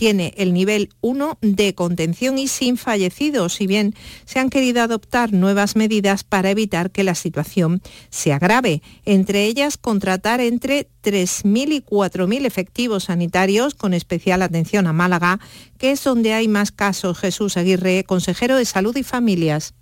tiene el nivel 1 de contención y sin fallecidos, si bien se han querido adoptar nuevas medidas para evitar que la situación se agrave, entre ellas contratar entre 3.000 y 4.000 efectivos sanitarios con especial atención a Málaga, que es donde hay más casos. Jesús Aguirre, consejero de Salud y Familias.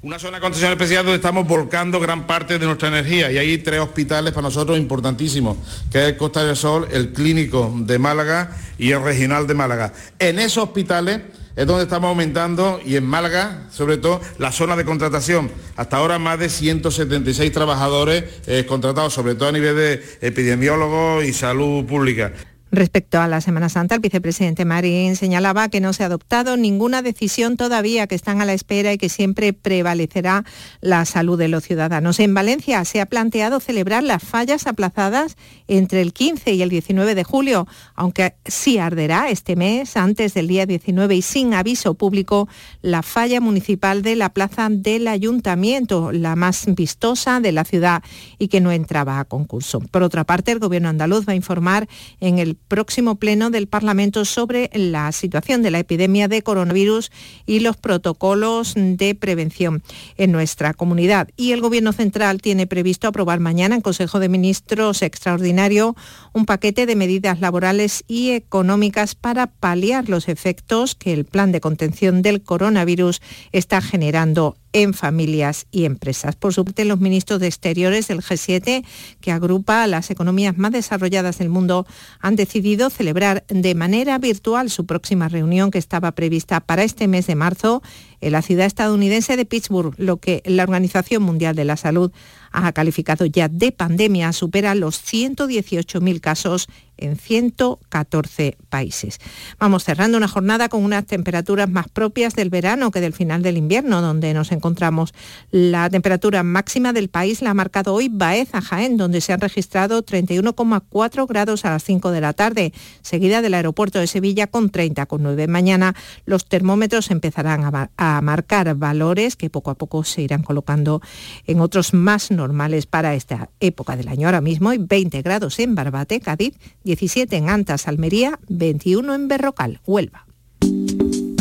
Una zona de contención especial donde estamos volcando gran parte de nuestra energía y hay tres hospitales para nosotros importantísimos, que es el Costa del Sol, el Clínico de Málaga y el Regional de Málaga. En esos hospitales es donde estamos aumentando y en Málaga, sobre todo, la zona de contratación. Hasta ahora más de 176 trabajadores eh, contratados, sobre todo a nivel de epidemiólogos y salud pública. Respecto a la Semana Santa, el vicepresidente Marín señalaba que no se ha adoptado ninguna decisión todavía, que están a la espera y que siempre prevalecerá la salud de los ciudadanos. En Valencia se ha planteado celebrar las fallas aplazadas entre el 15 y el 19 de julio, aunque sí arderá este mes, antes del día 19 y sin aviso público, la falla municipal de la plaza del ayuntamiento, la más vistosa de la ciudad y que no entraba a concurso. Por otra parte, el gobierno andaluz va a informar en el próximo pleno del Parlamento sobre la situación de la epidemia de coronavirus y los protocolos de prevención en nuestra comunidad. Y el Gobierno Central tiene previsto aprobar mañana en Consejo de Ministros extraordinario un paquete de medidas laborales y económicas para paliar los efectos que el plan de contención del coronavirus está generando en familias y empresas. Por su parte, los ministros de Exteriores del G7, que agrupa a las economías más desarrolladas del mundo, han decidido celebrar de manera virtual su próxima reunión que estaba prevista para este mes de marzo en la ciudad estadounidense de Pittsburgh, lo que la Organización Mundial de la Salud ha calificado ya de pandemia, supera los 118.000 casos en 114 países. Vamos cerrando una jornada con unas temperaturas más propias del verano que del final del invierno, donde nos encontramos. La temperatura máxima del país la ha marcado hoy Baeza, Jaén, donde se han registrado 31,4 grados a las 5 de la tarde, seguida del aeropuerto de Sevilla con 30,9. Mañana los termómetros empezarán a, a marcar valores que poco a poco se irán colocando en otros más normales para esta época del año. Ahora mismo hay 20 grados en Barbate, Cádiz, 17 en Antas, Almería, 21 en Berrocal, Huelva.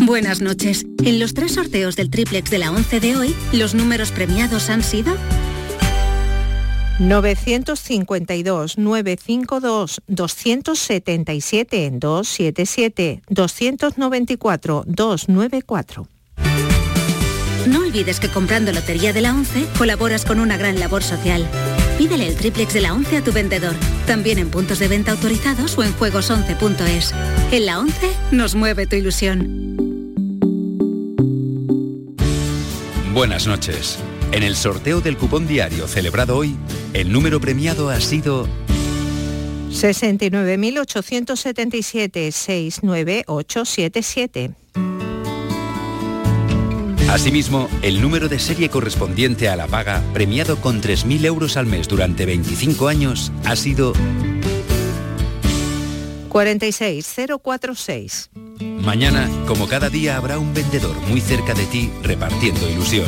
Buenas noches. En los tres sorteos del triplex de la 11 de hoy, los números premiados han sido 952, 952, 277, 277, 294, 294. No olvides que comprando Lotería de la 11 colaboras con una gran labor social. Pídele el triplex de la 11 a tu vendedor, también en puntos de venta autorizados o en juegos11.es. En la 11 nos mueve tu ilusión. Buenas noches. En el sorteo del cupón diario celebrado hoy, el número premiado ha sido 69.877 69877. Asimismo, el número de serie correspondiente a la paga, premiado con 3.000 euros al mes durante 25 años, ha sido 46046. Mañana, como cada día, habrá un vendedor muy cerca de ti repartiendo ilusión.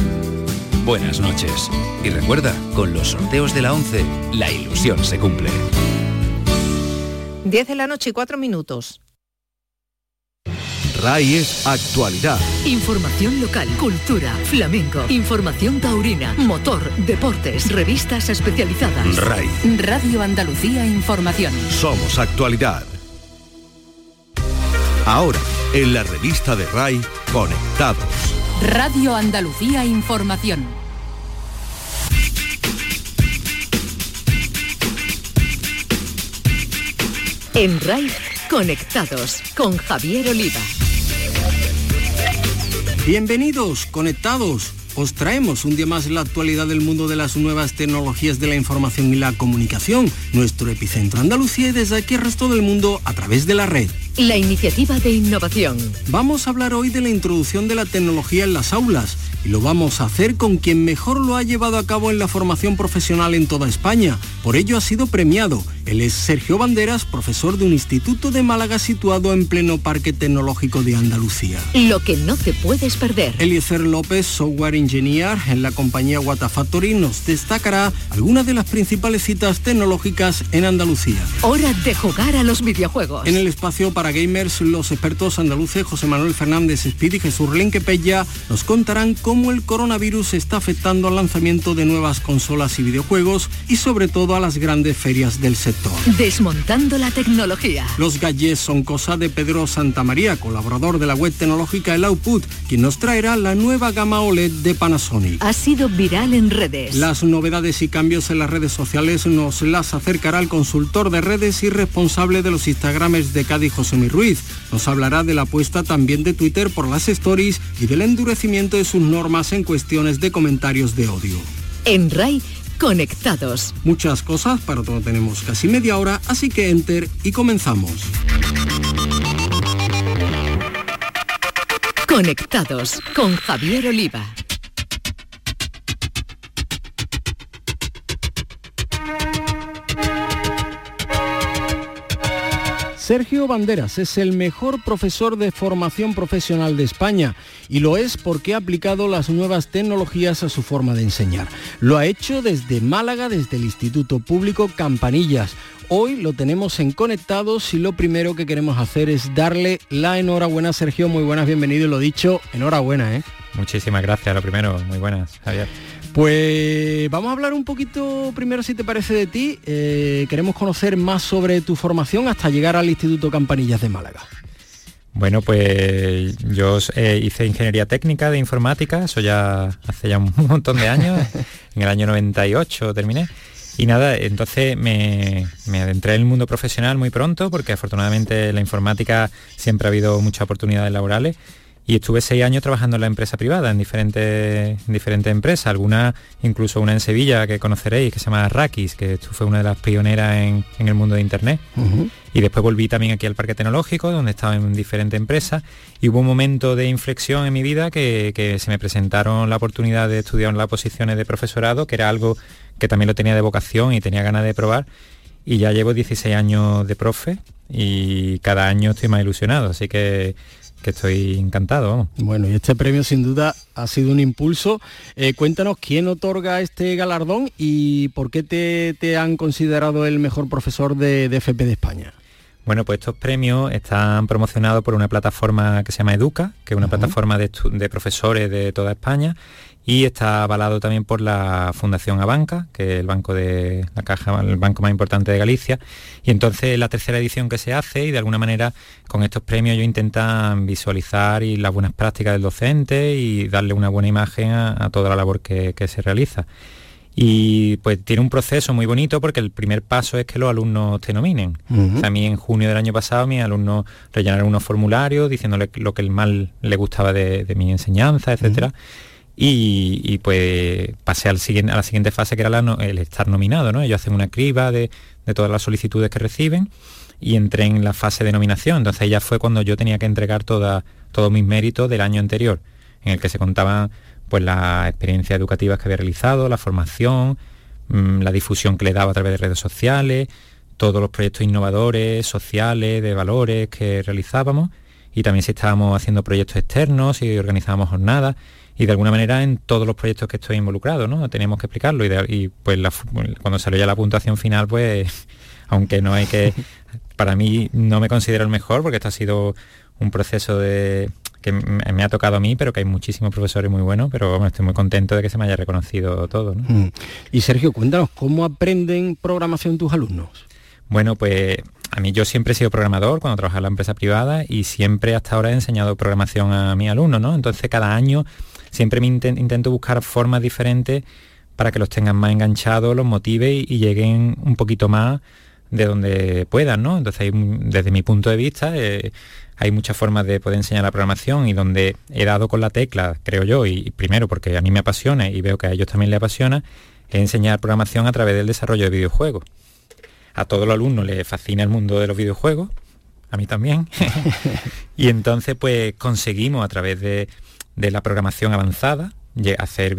Buenas noches. Y recuerda, con los sorteos de la 11, la ilusión se cumple. 10 de la noche y 4 minutos. RAI es actualidad. Información local, cultura, flamenco, información taurina, motor, deportes, revistas especializadas. RAI. Radio Andalucía Información. Somos actualidad. Ahora, en la revista de RAI, Conectados. Radio Andalucía Información. En RAI, Conectados con Javier Oliva. Bienvenidos, conectados. Os traemos un día más la actualidad del mundo de las nuevas tecnologías de la información y la comunicación, nuestro epicentro Andalucía y desde aquí el resto del mundo a través de la red. La iniciativa de innovación. Vamos a hablar hoy de la introducción de la tecnología en las aulas y lo vamos a hacer con quien mejor lo ha llevado a cabo en la formación profesional en toda España. Por ello ha sido premiado. Él es Sergio Banderas, profesor de un instituto de Málaga situado en pleno Parque Tecnológico de Andalucía. Lo que no te puedes perder. Eliezer López, software engineer en la compañía Watafactory, nos destacará algunas de las principales citas tecnológicas en Andalucía. Hora de jugar a los videojuegos. En el espacio para para gamers, los expertos andaluces José Manuel Fernández Speed y Jesús Lenquepella nos contarán cómo el coronavirus está afectando al lanzamiento de nuevas consolas y videojuegos y sobre todo a las grandes ferias del sector. Desmontando la tecnología. Los gadgets son cosa de Pedro Santamaría, colaborador de la web tecnológica El Output, quien nos traerá la nueva gama OLED de Panasonic. Ha sido viral en redes. Las novedades y cambios en las redes sociales nos las acercará el consultor de redes y responsable de los Instagrames de Cádiz, José Mi Ruiz. Nos hablará de la apuesta también de Twitter por las stories y del endurecimiento de sus normas en cuestiones de comentarios de odio. En RAI, conectados. Muchas cosas, para todo tenemos casi media hora, así que enter y comenzamos. Conectados con Javier Oliva. Sergio Banderas es el mejor profesor de formación profesional de España y lo es porque ha aplicado las nuevas tecnologías a su forma de enseñar. Lo ha hecho desde Málaga, desde el Instituto Público Campanillas. Hoy lo tenemos en Conectados y lo primero que queremos hacer es darle la enhorabuena a Sergio. Muy buenas, bienvenido y lo dicho, enhorabuena. ¿eh? Muchísimas gracias, lo primero, muy buenas, Javier. Pues vamos a hablar un poquito primero, si te parece, de ti. Eh, queremos conocer más sobre tu formación hasta llegar al Instituto Campanillas de Málaga. Bueno, pues yo eh, hice ingeniería técnica de informática, eso ya hace ya un montón de años, en el año 98 terminé. Y nada, entonces me, me, adentré en el mundo profesional muy pronto, porque afortunadamente en la informática siempre ha habido muchas oportunidades laborales y estuve seis años trabajando en la empresa privada, en diferentes, diferentes empresas, algunas, incluso una en Sevilla que conoceréis, que se llama Rakis, que fue una de las pioneras en, el mundo de Internet. Y después volví también aquí al Parque Tecnológico, donde estaba en diferentes empresas, y hubo un momento de inflexión en mi vida que, que se me presentaron la oportunidad de estudiar las posiciones de profesorado, que era algo que también lo tenía de vocación y tenía ganas de probar, y ya llevo 16 años de profe y cada año estoy más ilusionado, así que que estoy encantado. Bueno, y este premio sin duda ha sido un impulso. Eh, cuéntanos quién otorga este galardón y por qué te, han considerado el mejor profesor de, FP de España. Bueno, pues estos premios están promocionados por una plataforma que se llama Educa, que es una plataforma de, de, profesores de toda España y está avalado también por la Fundación Abanca, que es el banco de la caja, el banco más importante de Galicia. Y entonces la tercera edición que se hace y de alguna manera con estos premios yo intentan visualizar y las buenas prácticas del docente y darle una buena imagen a, toda la labor que, se realiza. Y pues tiene un proceso muy bonito porque el primer paso es que los alumnos te nominen. A mí en junio del año pasado mis alumnos rellenaron unos formularios diciéndole lo que el mal le gustaba de, mi enseñanza, etcétera y, pues pasé al siguiente, a la siguiente fase que era el estar nominado, ¿no? Ellos hacen una criba de, todas las solicitudes que reciben y entré en la fase de nominación. Entonces ya fue cuando yo tenía que entregar toda, todos mis méritos del año anterior, en el que se contaban pues las experiencias educativas que había realizado, la formación, mm, la difusión que le daba a través de redes sociales, todos los proyectos innovadores, sociales, de valores que realizábamos. Y también si estábamos haciendo proyectos externos y organizábamos jornadas. Y de alguna manera en todos los proyectos que estoy involucrado, ¿no? Tenemos que explicarlo. Y, pues cuando salió ya la puntuación final, pues aunque no hay que, para mí no me considero el mejor porque esto ha sido un proceso de que me ha tocado a mí, pero que hay muchísimos profesores muy buenos, pero bueno, estoy muy contento de que se me haya reconocido todo. Mm. Y Sergio, cuéntanos, ¿cómo aprenden programación tus alumnos? Bueno, pues a mí yo siempre he sido programador cuando trabajaba en la empresa privada y siempre hasta ahora he enseñado programación a mis alumnos, ¿no? Entonces cada año siempre me intento buscar formas diferentes para que los tengan más enganchados, los motive y, lleguen un poquito más de donde puedan, ¿no? Entonces, desde mi punto de vista, eh, hay muchas formas de poder enseñar la programación y donde he dado con la tecla, creo yo, y, primero porque a mí me apasiona y veo que a ellos también les apasiona, es enseñar programación a través del desarrollo de videojuegos. A todos los alumnos les fascina el mundo de los videojuegos, a mí también. y entonces, pues conseguimos a través de de la programación avanzada, hacer,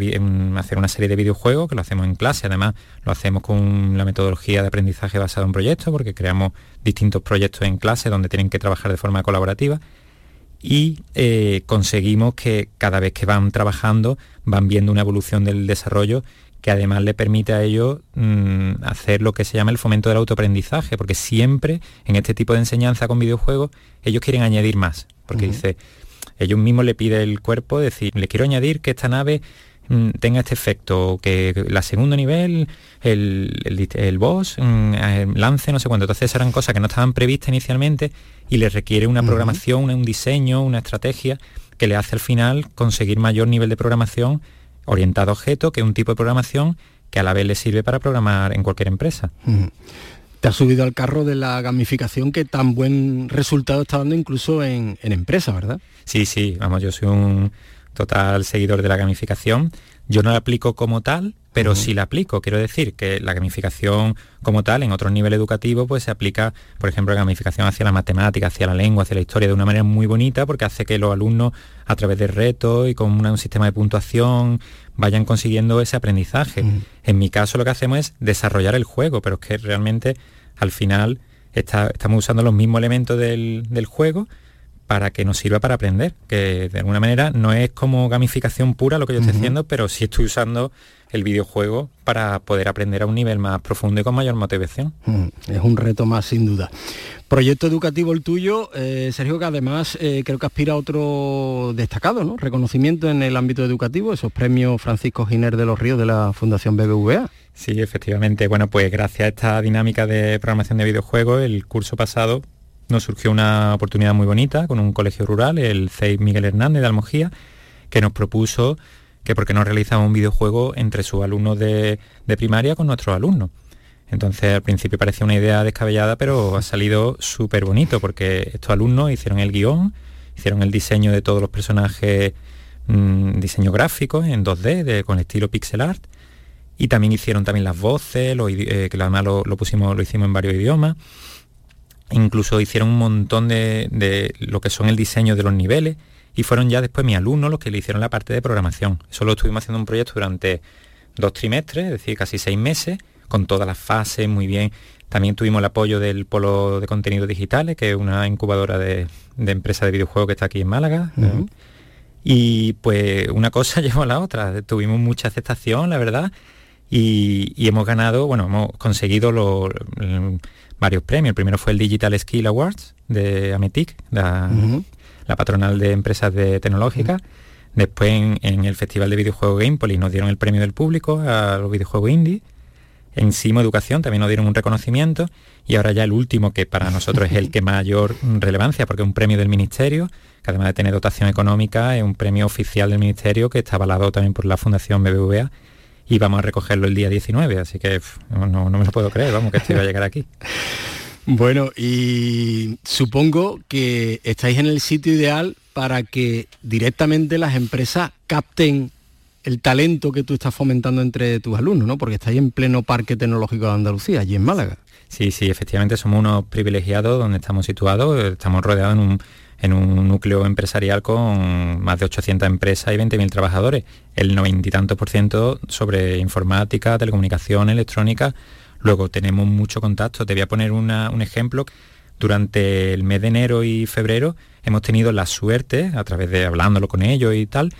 hacer una serie de videojuegos, que lo hacemos en clase, además lo hacemos con la metodología de aprendizaje basado en proyectos, porque creamos distintos proyectos en clase donde tienen que trabajar de forma colaborativa. Y eh, conseguimos que cada vez que van trabajando van viendo una evolución del desarrollo que además le permite a ellos mm, hacer lo que se llama el fomento del autoaprendizaje, porque siempre en este tipo de enseñanza con videojuegos ellos quieren añadir más, porque dice, ellos mismos le pide el cuerpo decir, le quiero añadir que esta nave mm, tenga este efecto, que la segundo nivel, el, el, boss mm, eh, lance no sé cuánto. Entonces eran cosas que no estaban previstas inicialmente y les requiere una programación, un diseño, una estrategia que le hace al final conseguir mayor nivel de programación orientado a objeto, que es un tipo de programación que a la vez le sirve para programar en cualquier empresa. Te has subido al carro de la gamificación que tan buen resultado está dando incluso en, en empresas, ¿verdad? Sí, sí, vamos, yo soy un total seguidor de la gamificación. Yo no la aplico como tal, pero sí la aplico. Quiero decir que la gamificación como tal en otro nivel educativo pues se aplica, por ejemplo, la gamificación hacia la matemática, hacia la lengua, hacia la historia de una manera muy bonita porque hace que los alumnos a través de retos y con un sistema de puntuación vayan consiguiendo ese aprendizaje. En mi caso lo que hacemos es desarrollar el juego, pero es que realmente al final estamos usando los mismos elementos del, juego para que nos sirva para aprender, que de alguna manera no es como gamificación pura lo que yo estoy haciendo, pero sí estoy usando el videojuego para poder aprender a un nivel más profundo y con mayor motivación. es un reto más sin duda. Proyecto educativo el tuyo, eh, Sergio, que además eh, creo que aspira a otro destacado, ¿no? Reconocimiento en el ámbito educativo, esos premios Francisco Giner de los Ríos de la Fundación BBVA. Sí, efectivamente. Bueno, pues gracias a esta dinámica de programación de videojuegos, el curso pasado nos surgió una oportunidad muy bonita con un colegio rural, el CEI Miguel Hernández de Almojía, que nos propuso que por qué no realizaba un videojuego entre sus alumnos de, de primaria con nuestros alumnos. Entonces al principio parecía una idea descabellada, pero ha salido súper bonito porque estos alumnos hicieron el guion, hicieron el diseño de todos los personajes, mm, diseño gráfico en 2D con estilo pixel art y también hicieron también las voces, eh, que además lo, pusimos, lo hicimos en varios idiomas. Incluso hicieron un montón de, de lo que son el diseño de los niveles y fueron ya después mis alumnos los que le hicieron la parte de programación. Eso lo estuvimos haciendo un proyecto durante dos trimestres, es decir, casi seis meses con todas las fases, muy bien. También tuvimos el apoyo del Polo de Contenidos Digitales, que es una incubadora de, de empresas de videojuegos que está aquí en Málaga. Y pues una cosa llevó a la otra. Tuvimos mucha aceptación, la verdad, y, hemos ganado, bueno, hemos conseguido los, varios premios. El primero fue el Digital Skill Awards de Ametic, la, patronal de empresas de tecnológicas. Después en, el Festival de Videojuegos Gamepolis nos dieron el premio del público a los videojuegos indie en Simo Educación también nos dieron un reconocimiento y ahora ya el último, que para nosotros es el que mayor relevancia, porque es un premio del Ministerio, que además de tener dotación económica, es un premio oficial del Ministerio que está avalado también por la Fundación BBVA y vamos a recogerlo el día 19, así que no, me lo puedo creer, vamos, que esto iba a llegar aquí. Bueno, y supongo que estáis en el sitio ideal para que directamente las empresas capten el talento que tú estás fomentando entre tus alumnos, ¿no? Porque estáis en pleno Parque Tecnológico de Andalucía, allí en Málaga. Sí, sí, efectivamente somos unos privilegiados donde estamos situados, estamos rodeados en un, núcleo empresarial con más de 800 empresas y 20.000 trabajadores, el noventa y tantos por ciento sobre informática, telecomunicación, electrónica. Luego tenemos mucho contacto. Te voy a poner un ejemplo. Durante el mes de enero y febrero hemos tenido la suerte, a través de hablándolo con ellos y tal,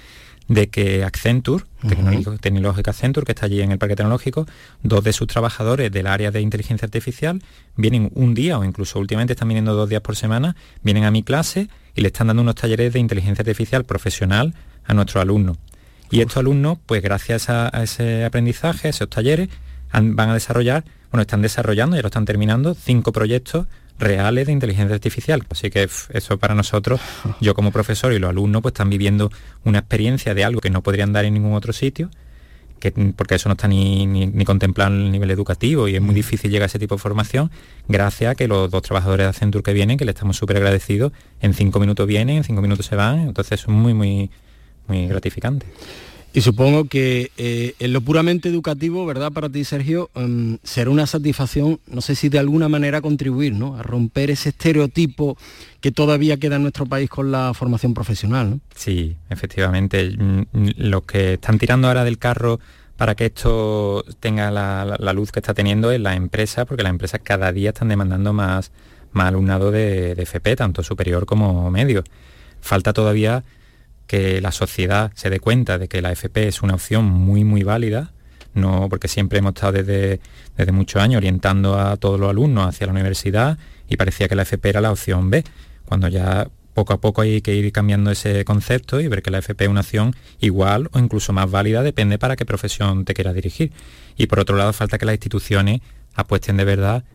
de que Accenture, Tecnológica Accenture, que está allí en el Parque Tecnológico, dos de sus trabajadores del área de inteligencia artificial vienen un día o incluso últimamente están viniendo dos días por semana, vienen a mi clase y le están dando unos talleres de inteligencia artificial profesional a nuestros alumnos. Y estos alumnos, pues gracias a, ese aprendizaje, a esos talleres, van a desarrollar, bueno, están desarrollando, ya lo están terminando, cinco proyectos reales de inteligencia artificial. Así que eso para nosotros, yo como profesor y los alumnos, pues están viviendo una experiencia de algo que no podrían dar en ningún otro sitio, que, porque eso no está ni, ni, contemplado en el nivel educativo y es muy difícil llegar a ese tipo de formación, gracias a que los dos trabajadores de Accenture que vienen, que le estamos súper agradecidos, en cinco minutos vienen, en cinco minutos se van, entonces es muy, muy, muy gratificante. Y supongo que eh, en lo puramente educativo, ¿verdad? Para ti, Sergio, em, será una satisfacción, no sé si de alguna manera contribuir, ¿no? A romper ese estereotipo que todavía queda en nuestro país con la formación profesional. Sí, efectivamente. Mm, los que están tirando ahora del carro para que esto tenga la, luz que está teniendo es la empresa, porque las empresas cada día están demandando más, más alumnado de FP, tanto superior como medio. Falta todavía que la sociedad se dé cuenta de que la FP es una opción muy muy válida, no, porque siempre hemos estado desde, desde muchos años orientando a todos los alumnos hacia la universidad y parecía que la FP era la opción B, cuando ya poco a poco hay que ir cambiando ese concepto y ver que la FP es una opción igual o incluso más válida, depende para qué profesión te quieras dirigir. Y por otro lado, falta que las instituciones apuesten de verdad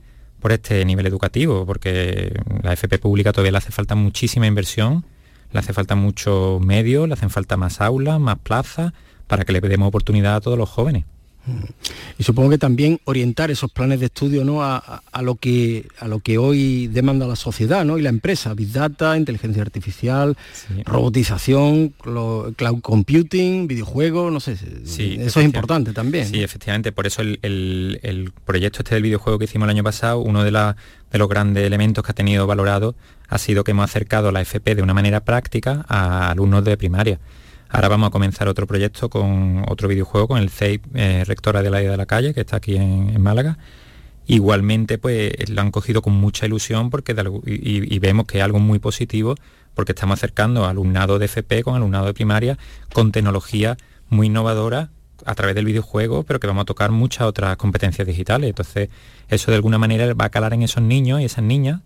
por este nivel educativo, porque la FP pública todavía le hace falta muchísima inversión, le hace falta muchos medios, le hacen falta más aulas, más plazas, para que le demos oportunidad a todos los jóvenes. Y supongo que también orientar esos planes de estudio ¿no? a, lo que, a lo que hoy demanda la sociedad ¿no? y la empresa, Big Data, inteligencia artificial, robotización, cloud computing, videojuegos, no sé, eso es importante también. Sí, efectivamente, por eso el, proyecto este del videojuego que hicimos el año pasado, uno de, de los grandes elementos que ha tenido valorado ha sido que hemos acercado la FP de una manera práctica a alumnos de primaria. Ahora vamos a comenzar otro proyecto con otro videojuego, con el CEIP, eh, Rectora de la Idea de la Calle, que está aquí en, Málaga. Igualmente, pues lo han cogido con mucha ilusión porque y, vemos que es algo muy positivo porque estamos acercando alumnado de FP con alumnado de primaria con tecnología muy innovadora a través del videojuego, pero que vamos a tocar muchas otras competencias digitales. Entonces, eso de alguna manera va a calar en esos niños y esas niñas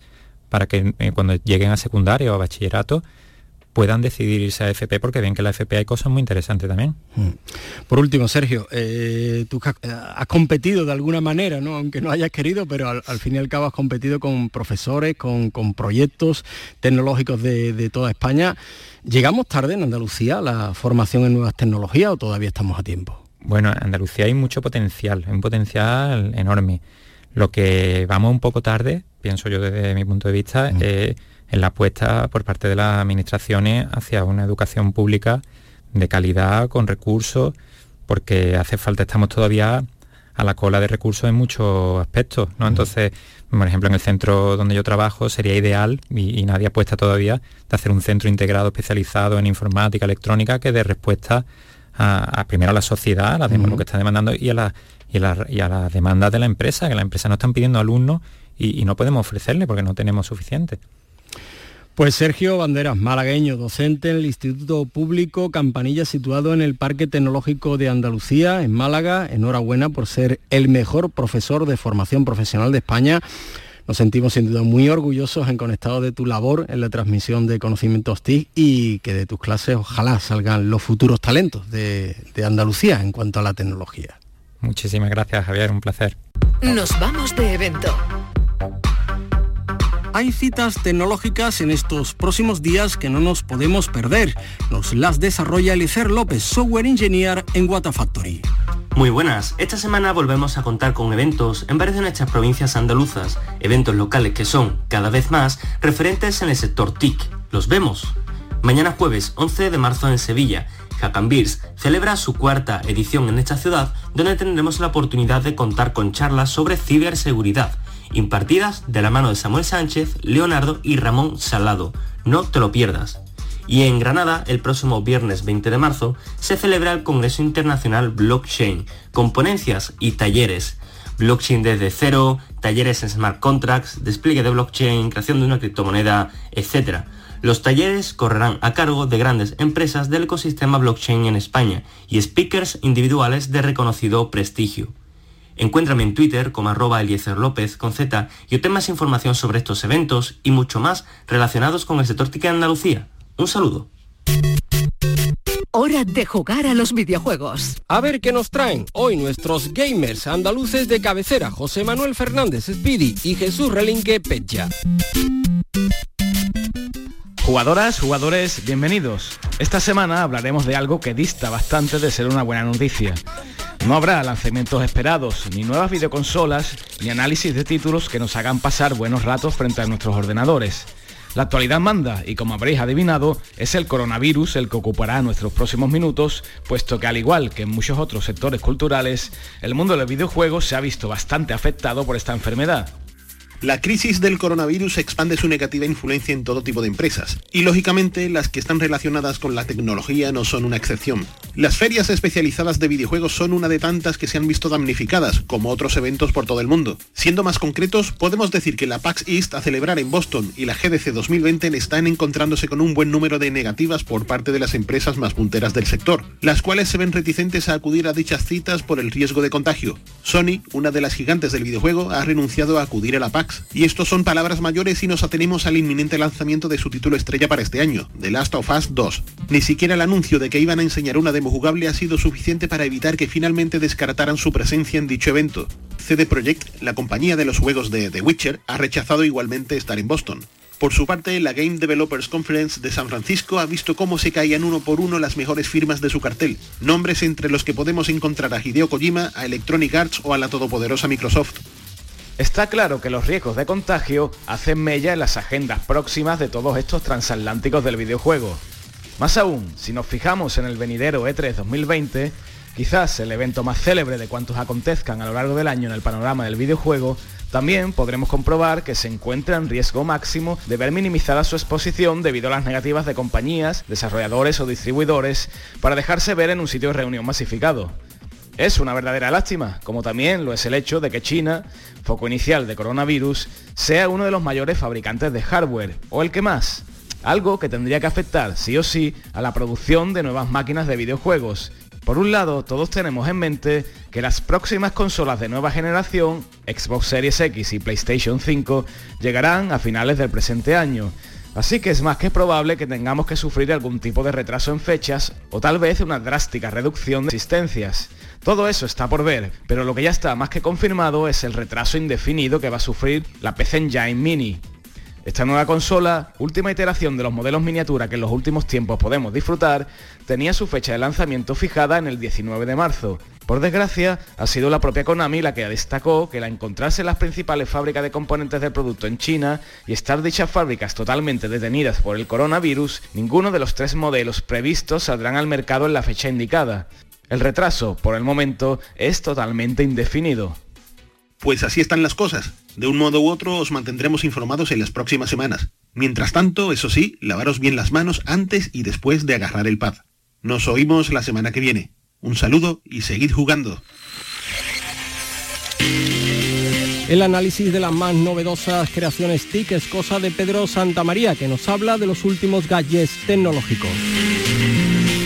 para que eh, cuando lleguen a secundaria o a bachillerato puedan decidir irse a FP porque ven que la FP hay cosas muy interesantes también. Mm. Por último, Sergio, eh, tú has competido de alguna manera, ¿no? aunque no hayas querido, pero al, fin y al cabo has competido con profesores, con, proyectos tecnológicos de, toda España. ¿Llegamos tarde en Andalucía a la formación en nuevas tecnologías o todavía estamos a tiempo? Bueno, en Andalucía hay mucho potencial, un potencial enorme. Lo que vamos un poco tarde, pienso yo desde mi punto de vista, mm. es en la apuesta por parte de las administraciones hacia una educación pública de calidad, con recursos, porque hace falta, estamos todavía a la cola de recursos en muchos aspectos, ¿no? Entonces, por ejemplo, en el centro donde yo trabajo sería ideal, y, nadie apuesta todavía, de hacer un centro integrado especializado en informática, electrónica, que dé respuesta a, primero a la sociedad, a lo que está demandando, y a, la, y, a las demandas de la empresa, que la empresa no están pidiendo alumnos y, y no podemos ofrecerle porque no tenemos suficiente. Pues Sergio Banderas, malagueño, docente en el Instituto Público Campanilla, situado en el Parque Tecnológico de Andalucía, en Málaga. Enhorabuena por ser el mejor profesor de formación profesional de España. Nos sentimos sin duda muy orgullosos en conectado de tu labor en la transmisión de conocimientos TIC y que de tus clases ojalá salgan los futuros talentos de, de Andalucía en cuanto a la tecnología. Muchísimas gracias Javier, un placer. Nos vamos de evento. Hay citas tecnológicas en estos próximos días que no nos podemos perder. Nos las desarrolla Elicer López, Software Engineer en Wata Factory. Muy buenas, esta semana volvemos a contar con eventos en varias de nuestras provincias andaluzas, eventos locales que son, cada vez más, referentes en el sector TIC. Los vemos. Mañana jueves 11 de marzo en Sevilla, Beers celebra su cuarta edición en esta ciudad, donde tendremos la oportunidad de contar con charlas sobre ciberseguridad, impartidas de la mano de Samuel Sánchez, Leonardo y Ramón Salado. No te lo pierdas. Y en Granada, el próximo viernes 20 de marzo, se celebra el Congreso Internacional Blockchain, con ponencias y talleres. Blockchain desde cero, talleres en smart contracts, despliegue de blockchain, creación de una criptomoneda, etc. Los talleres correrán a cargo de grandes empresas del ecosistema blockchain en España y speakers individuales de reconocido prestigio. Encuéntrame en Twitter como arroba Eliezer López con Z y obtén más información sobre estos eventos y mucho más relacionados con el sector TIC de Andalucía. Un saludo. Hora de jugar a los videojuegos. A ver qué nos traen hoy nuestros gamers andaluces de cabecera, José Manuel Fernández Speedy y Jesús Relinque Pecha. Jugadoras, jugadores, bienvenidos. Esta semana hablaremos de algo que dista bastante de ser una buena noticia. No habrá lanzamientos esperados, ni nuevas videoconsolas, ni análisis de títulos que nos hagan pasar buenos ratos frente a nuestros ordenadores. La actualidad manda y como habréis adivinado, es el coronavirus el que ocupará nuestros próximos minutos, puesto que al igual que en muchos otros sectores culturales, el mundo de los videojuegos se ha visto bastante afectado por esta enfermedad. La crisis del coronavirus expande su negativa influencia en todo tipo de empresas, y lógicamente las que están relacionadas con la tecnología no son una excepción. Las ferias especializadas de videojuegos son una de tantas que se han visto damnificadas, como otros eventos por todo el mundo. Siendo más concretos, podemos decir que la PAX East a celebrar en Boston y la GDC 2020 están encontrándose con un buen número de negativas por parte de las empresas más punteras del sector, las cuales se ven reticentes a acudir a dichas citas por el riesgo de contagio. Sony, una de las gigantes del videojuego, ha renunciado a acudir a la PAX y esto son palabras mayores si nos atenemos al inminente lanzamiento de su título estrella para este año, The Last of Us 2. Ni siquiera el anuncio de que iban a enseñar una demo jugable ha sido suficiente para evitar que finalmente descartaran su presencia en dicho evento. CD Projekt, la compañía de los juegos de The Witcher, ha rechazado igualmente estar en Boston. Por su parte, la Game Developers Conference de San Francisco ha visto cómo se caían uno por uno las mejores firmas de su cartel, nombres entre los que podemos encontrar a Hideo Kojima, a Electronic Arts o a la todopoderosa Microsoft. Está claro que los riesgos de contagio hacen mella en las agendas próximas de todos estos transatlánticos del videojuego. Más aún, si nos fijamos en el venidero E3 2020, quizás el evento más célebre de cuantos acontezcan a lo largo del año en el panorama del videojuego, también podremos comprobar que se encuentra en riesgo máximo de ver minimizada su exposición debido a las negativas de compañías, desarrolladores o distribuidores para dejarse ver en un sitio de reunión masificado. Es una verdadera lástima, como también lo es el hecho de que China, foco inicial de coronavirus, sea uno de los mayores fabricantes de hardware, o el que más. Algo que tendría que afectar sí o sí a la producción de nuevas máquinas de videojuegos. Por un lado, todos tenemos en mente que las próximas consolas de nueva generación, Xbox Series X y PlayStation 5, llegarán a finales del presente año, Así que es más que probable que tengamos que sufrir algún tipo de retraso en fechas o tal vez una drástica reducción de existencias. Todo eso está por ver, pero lo que ya está más que confirmado es el retraso indefinido que va a sufrir la PC Engine Mini. Esta nueva consola, última iteración de los modelos miniatura que en los últimos tiempos podemos disfrutar, tenía su fecha de lanzamiento fijada en el 19 de marzo. Por desgracia, ha sido la propia Konami la que destacó que al encontrarse en las principales fábricas de componentes del producto en China y estar dichas fábricas totalmente detenidas por el coronavirus, ninguno de los tres modelos previstos saldrán al mercado en la fecha indicada. El retraso, por el momento, es totalmente indefinido. Pues así están las cosas. De un modo u otro os mantendremos informados en las próximas semanas. Mientras tanto, eso sí, lavaros bien las manos antes y después de agarrar el pad. Nos oímos la semana que viene. Un saludo y seguid jugando. El análisis de las más novedosas creaciones TIC es cosa de Pedro Santamaría, que nos habla de los últimos gadgets tecnológicos.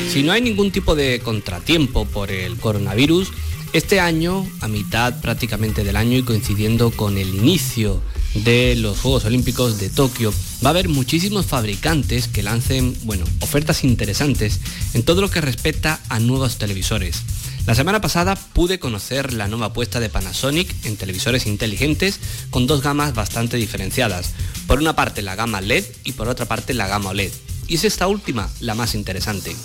Si no hay ningún tipo de contratiempo por el coronavirus, este año, a mitad prácticamente del año y coincidiendo con el inicio de los Juegos Olímpicos de Tokio, va a haber muchísimos fabricantes que lancen, bueno, ofertas interesantes en todo lo que respecta a nuevos televisores. La semana pasada pude conocer la nueva apuesta de Panasonic en televisores inteligentes con dos gamas bastante diferenciadas. Por una parte la gama LED y por otra parte la gama OLED. Y es esta última la más interesante.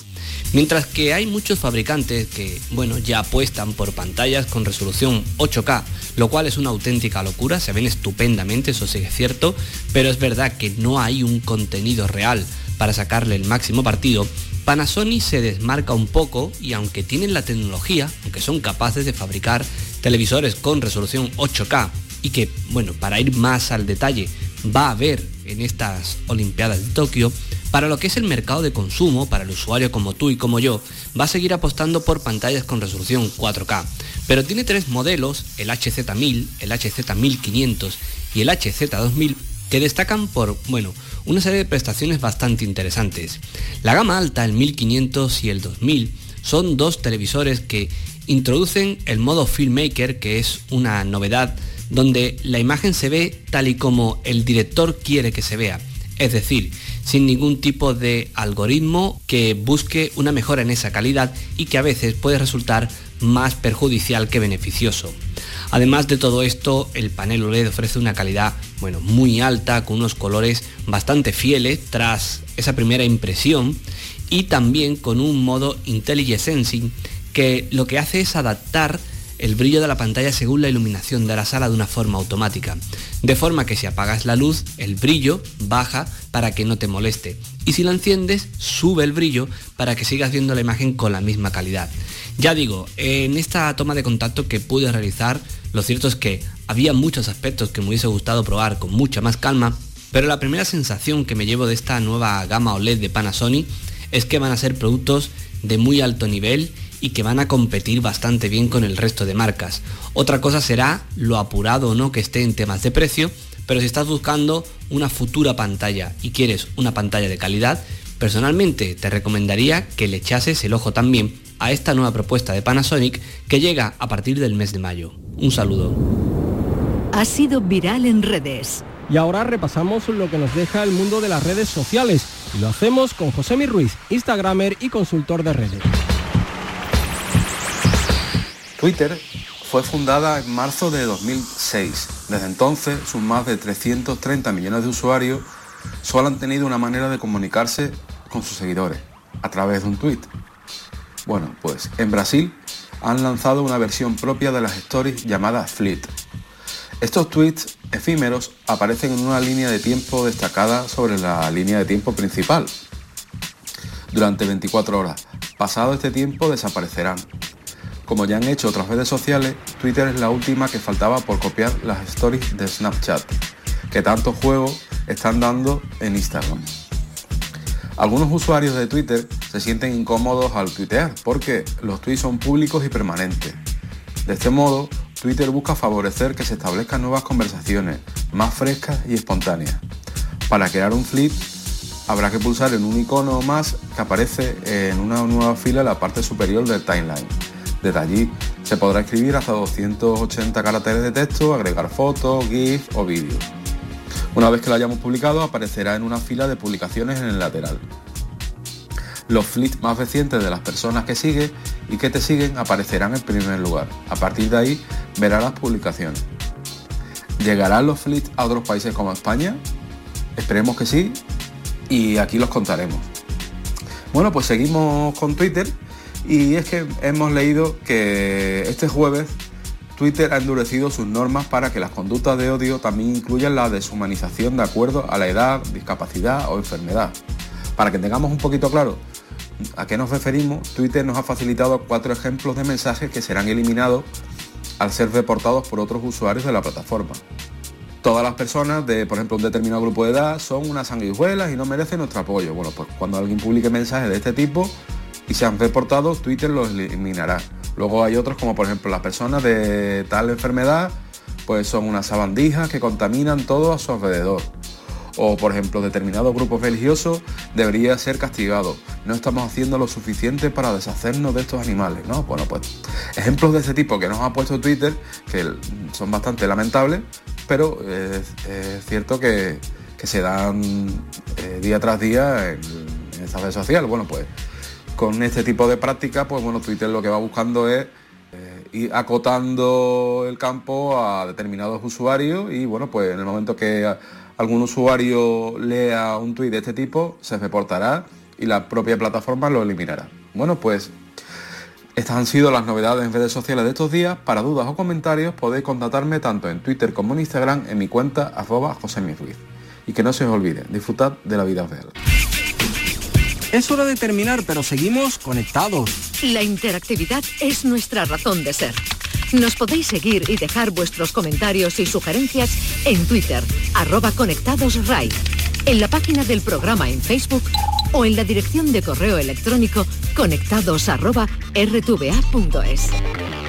Mientras que hay muchos fabricantes que, bueno, ya apuestan por pantallas con resolución 8K, lo cual es una auténtica locura, se ven estupendamente, eso sí es cierto, pero es verdad que no hay un contenido real para sacarle el máximo partido. Panasonic se desmarca un poco y aunque tienen la tecnología, aunque son capaces de fabricar televisores con resolución 8K y que, bueno, para ir más al detalle, va a haber en estas Olimpiadas de Tokio, para lo que es el mercado de consumo, para el usuario como tú y como yo, va a seguir apostando por pantallas con resolución 4K. Pero tiene tres modelos, el HZ1000, el HZ1500 y el HZ2000, que destacan por, bueno, una serie de prestaciones bastante interesantes. La gama alta, el 1500 y el 2000, son dos televisores que introducen el modo Filmmaker, que es una novedad donde la imagen se ve tal y como el director quiere que se vea. Es decir, sin ningún tipo de algoritmo que busque una mejora en esa calidad y que a veces puede resultar más perjudicial que beneficioso. Además de todo esto, el panel OLED ofrece una calidad bueno, muy alta, con unos colores bastante fieles tras esa primera impresión y también con un modo Intelligent que lo que hace es adaptar el brillo de la pantalla según la iluminación de la sala de una forma automática, de forma que si apagas la luz, el brillo baja para que no te moleste, y si la enciendes, sube el brillo para que sigas viendo la imagen con la misma calidad. Ya digo, en esta toma de contacto que pude realizar, lo cierto es que había muchos aspectos que me hubiese gustado probar con mucha más calma, pero la primera sensación que me llevo de esta nueva gama OLED de Panasonic es que van a ser productos de muy alto nivel y que van a competir bastante bien con el resto de marcas. Otra cosa será lo apurado o no que esté en temas de precio, pero si estás buscando una futura pantalla y quieres una pantalla de calidad, personalmente te recomendaría que le echases el ojo también a esta nueva propuesta de Panasonic que llega a partir del mes de mayo. Un saludo. Ha sido viral en redes. Y ahora repasamos lo que nos deja el mundo de las redes sociales. Y lo hacemos con José Mi Ruiz, Instagramer y consultor de redes. Twitter fue fundada en marzo de 2006. Desde entonces, sus más de 330 millones de usuarios solo han tenido una manera de comunicarse con sus seguidores, a través de un tweet. Bueno, pues en Brasil han lanzado una versión propia de las stories llamada Fleet. Estos tweets efímeros aparecen en una línea de tiempo destacada sobre la línea de tiempo principal durante 24 horas. Pasado este tiempo desaparecerán. Como ya han hecho otras redes sociales, Twitter es la última que faltaba por copiar las stories de Snapchat, que tantos juegos están dando en Instagram. Algunos usuarios de Twitter se sienten incómodos al tuitear porque los tweets son públicos y permanentes. De este modo, Twitter busca favorecer que se establezcan nuevas conversaciones, más frescas y espontáneas. Para crear un flip, habrá que pulsar en un icono más que aparece en una nueva fila en la parte superior del timeline. Desde allí se podrá escribir hasta 280 caracteres de texto, agregar fotos, GIF o vídeos. Una vez que lo hayamos publicado aparecerá en una fila de publicaciones en el lateral. Los flits más recientes de las personas que sigue y que te siguen aparecerán en primer lugar. A partir de ahí verás las publicaciones. ¿Llegarán los flits a otros países como España? Esperemos que sí y aquí los contaremos. Bueno, pues seguimos con Twitter y es que hemos leído que este jueves Twitter ha endurecido sus normas para que las conductas de odio también incluyan la deshumanización de acuerdo a la edad, discapacidad o enfermedad. Para que tengamos un poquito claro a qué nos referimos, Twitter nos ha facilitado cuatro ejemplos de mensajes que serán eliminados al ser reportados por otros usuarios de la plataforma. Todas las personas de, por ejemplo, un determinado grupo de edad son unas sanguijuelas y no merecen nuestro apoyo. Bueno, pues cuando alguien publique mensajes de este tipo, y se han reportado, Twitter los eliminará. Luego hay otros como por ejemplo las personas de tal enfermedad, pues son unas sabandijas que contaminan todo a su alrededor. O por ejemplo determinados grupos religiosos debería ser castigado. No estamos haciendo lo suficiente para deshacernos de estos animales, ¿no? Bueno, pues ejemplos de ese tipo que nos ha puesto Twitter, que son bastante lamentables, pero es, cierto que, se dan eh, día tras día en, en esta red social. Bueno, pues con este tipo de prácticas, pues bueno, Twitter lo que va buscando es eh, ir acotando el campo a determinados usuarios y bueno, pues en el momento que algún usuario lea un tweet de este tipo, se reportará y la propia plataforma lo eliminará. Bueno, pues estas han sido las novedades en redes sociales de estos días. Para dudas o comentarios podéis contactarme tanto en Twitter como en Instagram en mi cuenta arroba Y que no se os olvide, disfrutad de la vida real. Es hora de terminar, pero seguimos conectados. La interactividad es nuestra razón de ser. Nos podéis seguir y dejar vuestros comentarios y sugerencias en Twitter, arroba conectadosRai, en la página del programa en Facebook o en la dirección de correo electrónico conectados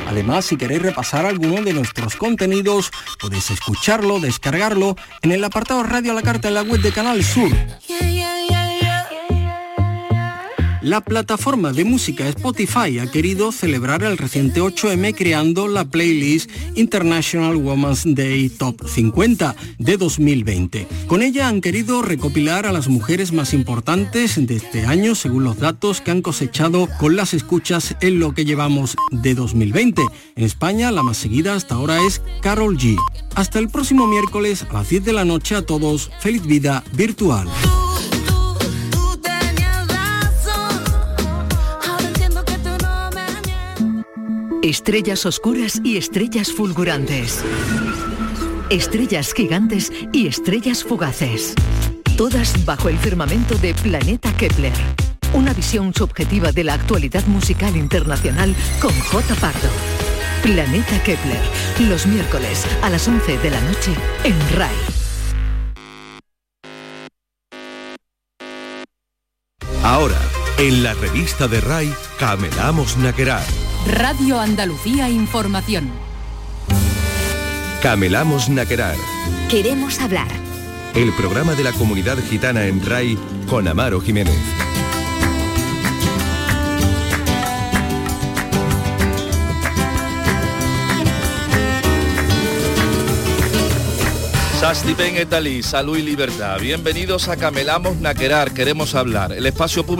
Además, si queréis repasar alguno de nuestros contenidos, podéis escucharlo, descargarlo en el apartado Radio a la Carta en la web de Canal Sur. La plataforma de música Spotify ha querido celebrar el reciente 8M creando la playlist International Women's Day Top 50 de 2020. Con ella han querido recopilar a las mujeres más importantes de este año según los datos que han cosechado con las escuchas en lo que llevamos de 2020. En España la más seguida hasta ahora es Carol G. Hasta el próximo miércoles a las 10 de la noche a todos. Feliz vida virtual. Estrellas oscuras y estrellas fulgurantes. Estrellas gigantes y estrellas fugaces. Todas bajo el firmamento de Planeta Kepler. Una visión subjetiva de la actualidad musical internacional con J. Pardo. Planeta Kepler, los miércoles a las 11 de la noche en RAI. Ahora, en la revista de RAI, Camelamos Naquerar. Radio Andalucía Información. Camelamos Naquerar. Queremos hablar. El programa de la comunidad gitana en RAI con Amaro Jiménez. Sastipen Etalí, salud y libertad. Bienvenidos a Camelamos Naquerar, queremos hablar. El espacio público